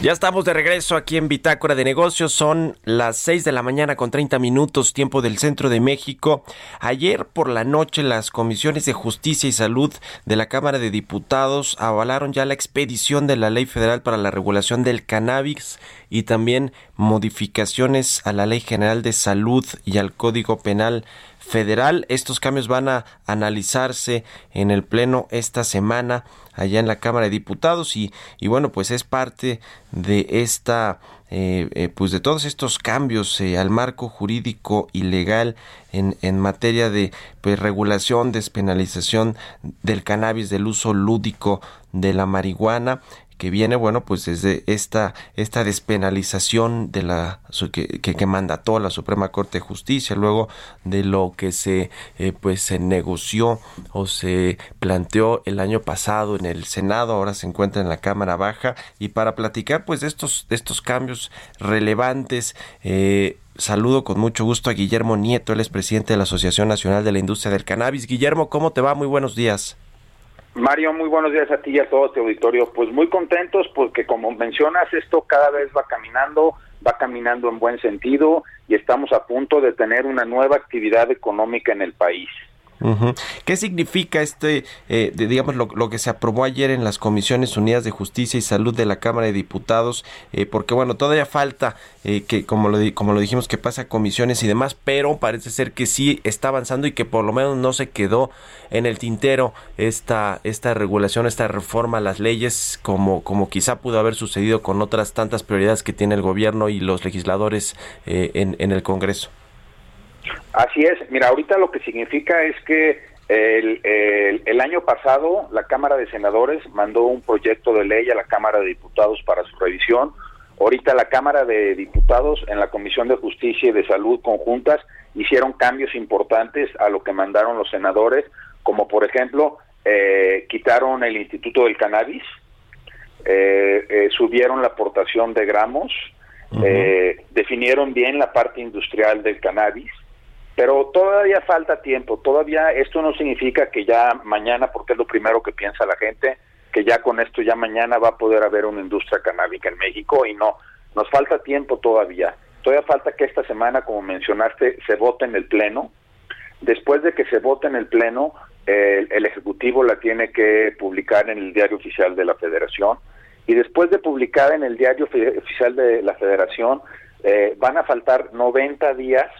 Ya estamos de regreso aquí en Bitácora de Negocios. Son las 6 de la mañana con 30 minutos, tiempo del centro de México. Ayer por la noche las comisiones de justicia y salud de la Cámara de Diputados avalaron ya la expedición de la Ley Federal para la Regulación del Cannabis y también modificaciones a la Ley General de Salud y al Código Penal federal. Estos cambios van a analizarse en el Pleno esta semana allá en la Cámara de Diputados y, y bueno, pues es parte de esta... Eh, eh, pues de todos estos cambios eh, al marco jurídico y legal en, en materia de pues, regulación, despenalización del cannabis, del uso lúdico de la marihuana que viene, bueno, pues desde esta, esta despenalización de la que, que, mandató la Suprema Corte de Justicia, luego de lo que se eh, pues se negoció o se planteó el año pasado en el Senado, ahora se encuentra en la Cámara Baja, y para platicar pues de estos, estos cambios relevantes, eh, saludo con mucho gusto a Guillermo Nieto, él es presidente de la Asociación Nacional de la Industria del Cannabis. Guillermo, ¿cómo te va? Muy buenos días. Mario, muy buenos días a ti y a todo este auditorio. Pues muy contentos porque como mencionas, esto cada vez va caminando, va caminando en buen sentido y estamos a punto de tener una nueva actividad económica en el país. ¿Qué significa este, eh, digamos, lo, que se aprobó ayer en las Comisiones Unidas de Justicia y Salud de la Cámara de Diputados? Eh, porque, bueno, todavía falta eh, que, como lo, como lo dijimos, que pasa a comisiones y demás, pero parece ser que sí está avanzando y que por lo menos no se quedó en el tintero esta, esta regulación, esta reforma a las leyes, como, como quizá pudo haber sucedido con otras tantas prioridades que tiene el gobierno y los legisladores en, en el Congreso. Así es, mira, ahorita lo que significa es que el, el, año pasado la Cámara de Senadores mandó un proyecto de ley a la Cámara de Diputados para su revisión. Ahorita la Cámara de Diputados en la Comisión de Justicia y de Salud conjuntas hicieron cambios importantes a lo que mandaron los senadores, como por ejemplo eh, quitaron el Instituto del Cannabis, eh, eh, subieron la aportación de gramos, definieron bien la parte industrial del cannabis, pero todavía falta tiempo, todavía esto no significa que ya mañana, porque es lo primero que piensa la gente, que ya con esto ya mañana va a poder haber una industria canábica en México y no, nos falta tiempo todavía. Todavía falta que esta semana, como mencionaste, se vote en el Pleno. Después de que se vote en el Pleno, el, Ejecutivo la tiene que publicar en el Diario Oficial de la Federación. Y después de publicar en el Diario Oficial de la Federación, eh, van a faltar 90 días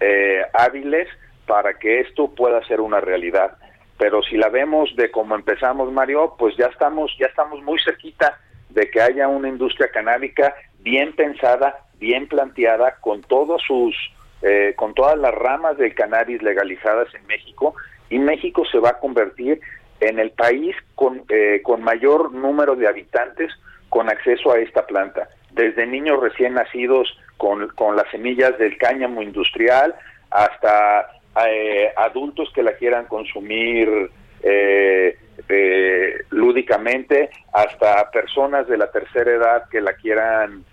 eh, hábiles para que esto pueda ser una realidad. Pero si la vemos de cómo empezamos, Mario, pues ya estamos, ya estamos muy cerquita de que haya una industria canábica bien pensada, bien planteada, con todos sus, eh, con todas las ramas del cannabis legalizadas en México, y México se va a convertir en el país con, eh, con mayor número de habitantes con acceso a esta planta, desde niños recién nacidos con, con las semillas del cáñamo industrial hasta eh, adultos que la quieran consumir eh, eh, lúdicamente, hasta personas de la tercera edad que la quieran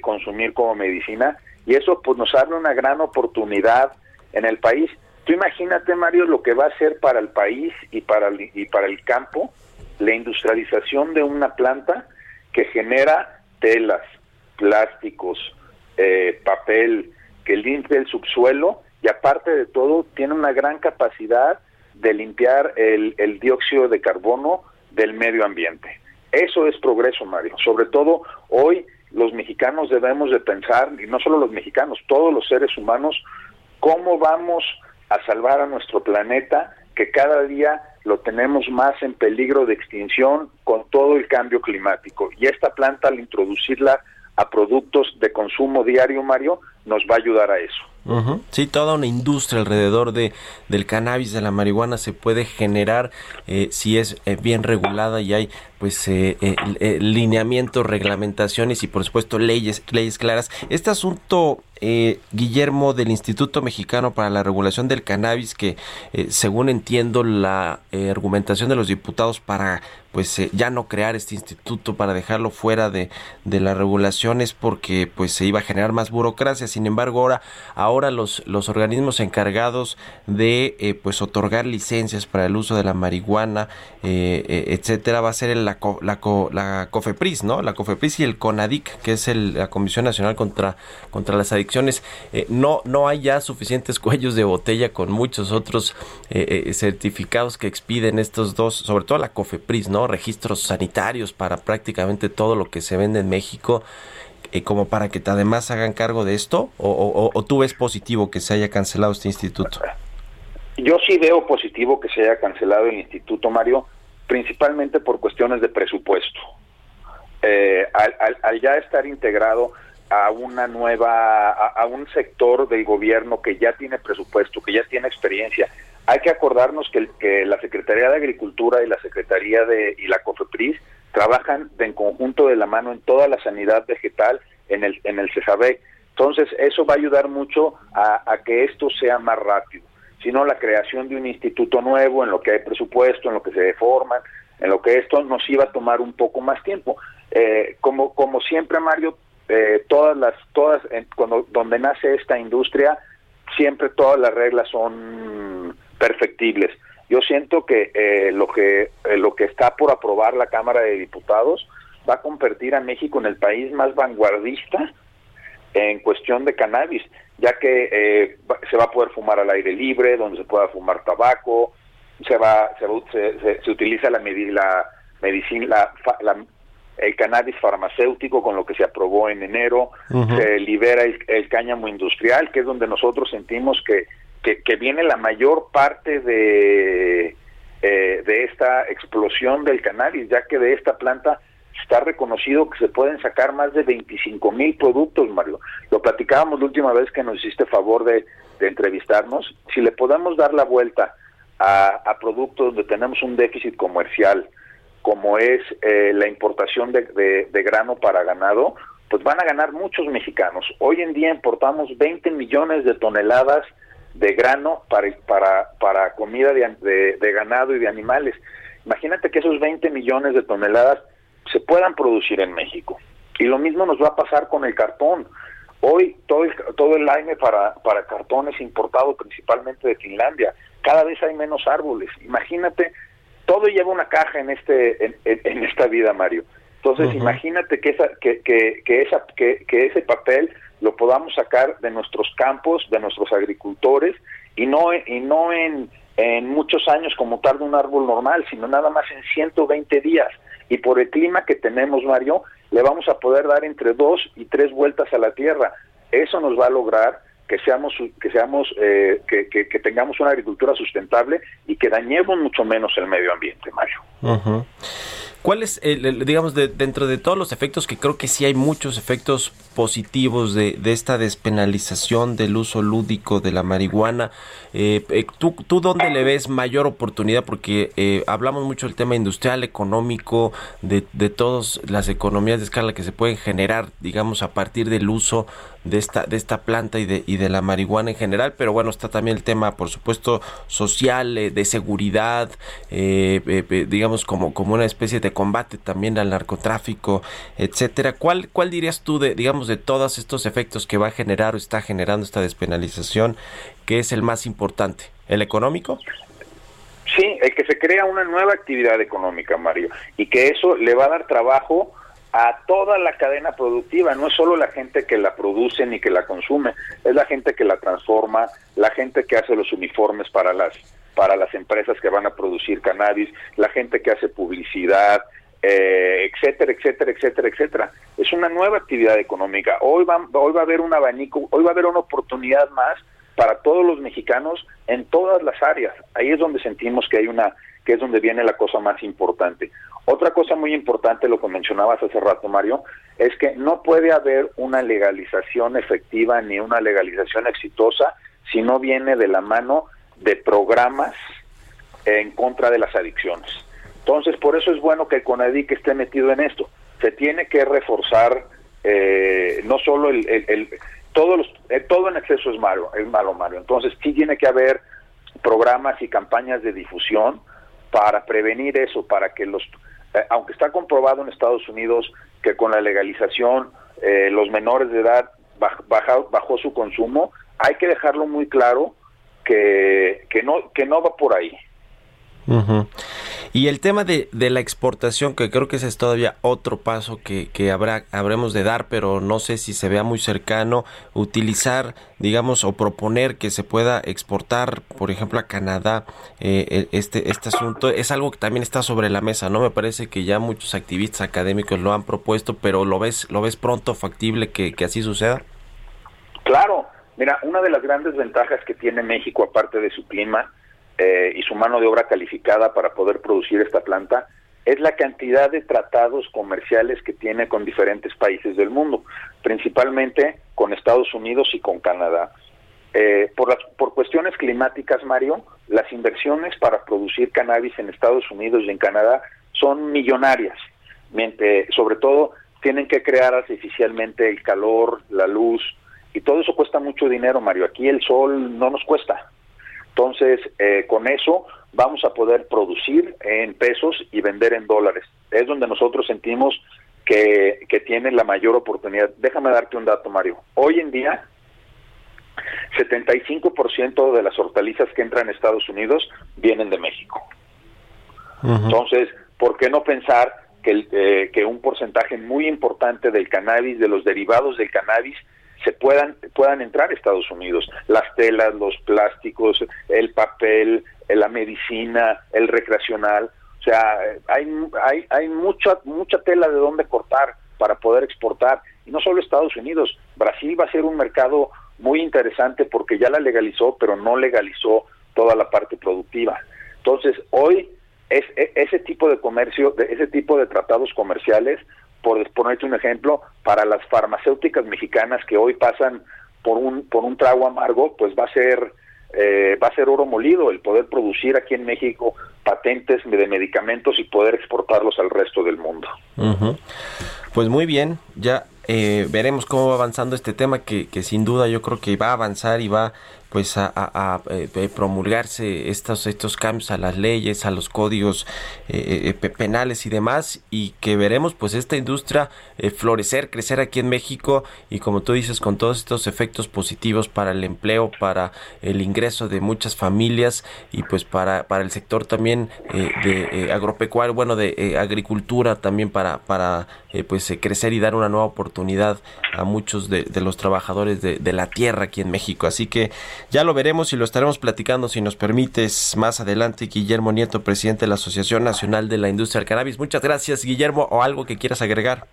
consumir como medicina. Y eso pues nos abre una gran oportunidad en el país. Tú imagínate, Mario, lo que va a ser para el país y para el, y para el campo la industrialización de una planta que genera telas, plásticos, eh, papel que limpia el subsuelo y aparte de todo tiene una gran capacidad de limpiar el, el dióxido de carbono del medio ambiente. Eso es progreso, Mario. Sobre todo hoy los mexicanos debemos de pensar, y no solo los mexicanos, todos los seres humanos, cómo vamos a salvar a nuestro planeta que cada día lo tenemos más en peligro de extinción con todo el cambio climático. Y esta planta, al introducirla a productos de consumo diario, Mario, nos va a ayudar a eso. Sí, toda una industria alrededor de del cannabis, de la marihuana se puede generar eh, si es eh, bien regulada y hay pues eh, lineamientos, reglamentaciones y por supuesto leyes leyes claras. Este asunto Guillermo del Instituto Mexicano para la Regulación del Cannabis que según entiendo la argumentación de los diputados para pues ya no crear este instituto para dejarlo fuera de, de las regulaciones porque pues se iba a generar más burocracia. Sin embargo, ahora los, los organismos encargados de eh, pues otorgar licencias para el uso de la marihuana, eh, eh, etcétera, va a ser la, la, la, COFEPRIS, ¿no? La COFEPRIS y el CONADIC, que es el, la Comisión Nacional contra, contra las Adicciones. no, no hay ya suficientes cuellos de botella con muchos otros certificados que expiden estos dos, sobre todo la COFEPRIS, ¿no? registros sanitarios para prácticamente todo lo que se vende en México, eh, como para que además hagan cargo de esto? O, tú ves positivo que se haya cancelado este instituto? Yo sí veo positivo que se haya cancelado el instituto, Mario, principalmente por cuestiones de presupuesto. Eh, al, ya estar integrado a una nueva, a, un sector del gobierno que ya tiene presupuesto, que ya tiene experiencia, hay que acordarnos que, que, la Secretaría de Agricultura y la Secretaría de y la COFEPRIS trabajan en conjunto de la mano en toda la sanidad vegetal en el en el Entonces, eso va a ayudar mucho a, que esto sea más rápido. Si no, la creación de un instituto nuevo, en lo que hay presupuesto, en lo que se deforman, en lo que esto nos iba a tomar un poco más tiempo. Eh, como, como siempre, Mario, eh, todas las, todas, cuando, donde nace esta industria, siempre todas las reglas son perfectibles. Yo siento que eh, lo que eh, lo que está por aprobar la Cámara de Diputados va a convertir a México en el país más vanguardista en cuestión de cannabis, ya que eh, se va a poder fumar al aire libre, donde se pueda fumar tabaco, se va se, se, utiliza la, la medicina la, el cannabis farmacéutico con lo que se aprobó en enero, se libera el cáñamo industrial, que es donde nosotros sentimos que que, viene la mayor parte de, eh, de esta explosión del cannabis, ya que de esta planta está reconocido que se pueden sacar más de 25 mil productos, Mario. Lo platicábamos la última vez que nos hiciste favor de, entrevistarnos. Si le podemos dar la vuelta a, productos donde tenemos un déficit comercial, como es eh, la importación de, de, grano para ganado, pues van a ganar muchos mexicanos. Hoy en día importamos 20 millones de toneladas de grano para, para, para comida de, de, ganado y de animales. Imagínate que esos 20 millones de toneladas se puedan producir en México. Y lo mismo nos va a pasar con el cartón. Hoy todo el, todo el aire para, para cartón es importado principalmente de Finlandia. Cada vez hay menos árboles. Imagínate, todo lleva una caja en, este, en, en, esta vida, Mario. Entonces, imagínate que, esa, que, que, que, esa, que, que ese papel lo podamos sacar de nuestros campos, de nuestros agricultores, y no, y no en, en muchos años como tarda un árbol normal, sino nada más en 120 días. Y por el clima que tenemos, Mario, le vamos a poder dar entre dos y tres vueltas a la Tierra. Eso nos va a lograr que seamos que seamos eh, que, que, tengamos una agricultura sustentable y que dañemos mucho menos el medio ambiente, Mario. ¿Cuál es, digamos, de, dentro de todos los efectos, que creo que sí hay muchos efectos positivos de, esta despenalización del uso lúdico de la marihuana, eh, eh, ¿tú, ¿tú dónde le ves mayor oportunidad? Porque eh, hablamos mucho del tema industrial, económico, de, de todas las economías de escala que se pueden generar, digamos, a partir del uso de esta, de esta planta y de, y de la marihuana en general, pero bueno, está también el tema, por supuesto, social, de seguridad, digamos, como, como una especie de combate también al narcotráfico, etcétera. ¿Cuál, cuál dirías tú de, digamos, de todos estos efectos que va a generar o está generando esta despenalización, que es el más importante? ¿El económico? Sí, el que se crea una nueva actividad económica, Mario, y que eso le va a dar trabajo a toda la cadena productiva, no es solo la gente que la produce ni que la consume, es la gente que la transforma, la gente que hace los uniformes para las para las empresas que van a producir cannabis, la gente que hace publicidad, eh, etcétera, etcétera, etcétera, etcétera. Es una nueva actividad económica. Hoy va, hoy va a haber un abanico, hoy va a haber una oportunidad más para todos los mexicanos en todas las áreas. Ahí es donde sentimos que hay una, que es donde viene la cosa más importante. Otra cosa muy importante, lo que mencionabas hace rato, Mario, es que no puede haber una legalización efectiva ni una legalización exitosa si no viene de la mano de programas en contra de las adicciones. Entonces, por eso es bueno que el CONADIC esté metido en esto. Se tiene que reforzar eh, no solo el, el, todo, los, eh, todo en exceso es malo, es malo, Mario. Entonces, sí tiene que haber programas y campañas de difusión para prevenir eso, para que los, eh, aunque está comprobado en Estados Unidos que con la legalización los menores de edad bajó su consumo, hay que dejarlo muy claro que, que no que no va por ahí. Y el tema de, de, la exportación, que creo que ese es todavía otro paso que, que habrá, habremos de dar, pero no sé si se vea muy cercano, utilizar, digamos, o proponer que se pueda exportar, por ejemplo, a Canadá eh, e, este, este asunto, es algo que también está sobre la mesa, ¿no? Me parece que ya muchos activistas académicos lo han propuesto, pero ¿lo ves, lo ves pronto factible que, que así suceda? Claro, mira, una de las grandes ventajas que tiene México, aparte de su clima, eh, y su mano de obra calificada para poder producir esta planta es la cantidad de tratados comerciales que tiene con diferentes países del mundo, principalmente con Estados Unidos y con Canadá. Eh, por, las, por cuestiones climáticas, Mario, las inversiones para producir cannabis en Estados Unidos y en Canadá son millonarias, mientras, sobre todo tienen que crear artificialmente el calor, la luz, y todo eso cuesta mucho dinero, Mario. Aquí el sol no nos cuesta. Entonces, eh, con eso vamos a poder producir en pesos y vender en dólares. Es donde nosotros sentimos que, que tiene la mayor oportunidad. Déjame darte un dato, Mario. Hoy en día, 75% de las hortalizas que entran a Estados Unidos vienen de México. Entonces, ¿por qué no pensar que, eh, que un porcentaje muy importante del cannabis, de los derivados del cannabis, se puedan puedan entrar a Estados Unidos. Las telas, los plásticos, el papel, la medicina, el recreacional. O sea, hay, hay, hay mucha, mucha tela de dónde cortar para poder exportar. Y no solo Estados Unidos, Brasil va a ser un mercado muy interesante porque ya la legalizó, pero no legalizó toda la parte productiva. Entonces, hoy es, e, ese tipo de comercio, de ese tipo de tratados comerciales por ponerte un ejemplo, para las farmacéuticas mexicanas que hoy pasan por un por un trago amargo, pues va a ser eh, va a ser oro molido el poder producir aquí en México patentes de medicamentos y poder exportarlos al resto del mundo. Pues muy bien, ya eh, veremos cómo va avanzando este tema que, que sin duda yo creo que va a avanzar y va pues a, eh, eh, promulgarse estos estos cambios a las leyes a los códigos eh, penales y demás y que veremos pues esta industria florecer crecer aquí en México y como tú dices con todos estos efectos positivos para el empleo para el ingreso de muchas familias y pues para para el sector también de agropecuario bueno de agricultura también para para pues crecer y dar una nueva oportunidad a muchos de, de los trabajadores de, de la tierra aquí en México. Así que ya lo veremos y lo estaremos platicando si nos permites más adelante. Guillermo Nieto, presidente de la Asociación Nacional de la Industria del Cannabis. Muchas gracias, Guillermo, o algo que quieras agregar.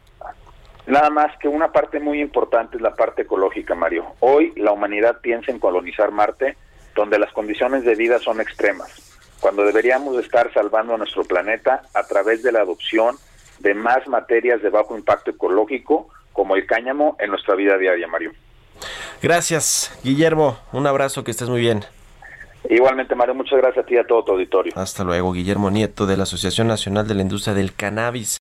Nada más que una parte muy importante es la parte ecológica, Mario. Hoy la humanidad piensa en colonizar Marte, donde las condiciones de vida son extremas, cuando deberíamos estar salvando a nuestro planeta a través de la adopción de más materias de bajo impacto ecológico, como el cáñamo, en nuestra vida diaria, Mario. Gracias, Guillermo. Un abrazo, que estés muy bien. Igualmente, Mario, muchas gracias a ti y a todo tu auditorio. Hasta luego, Guillermo Nieto de la Asociación Nacional de la Industria del Cannabis.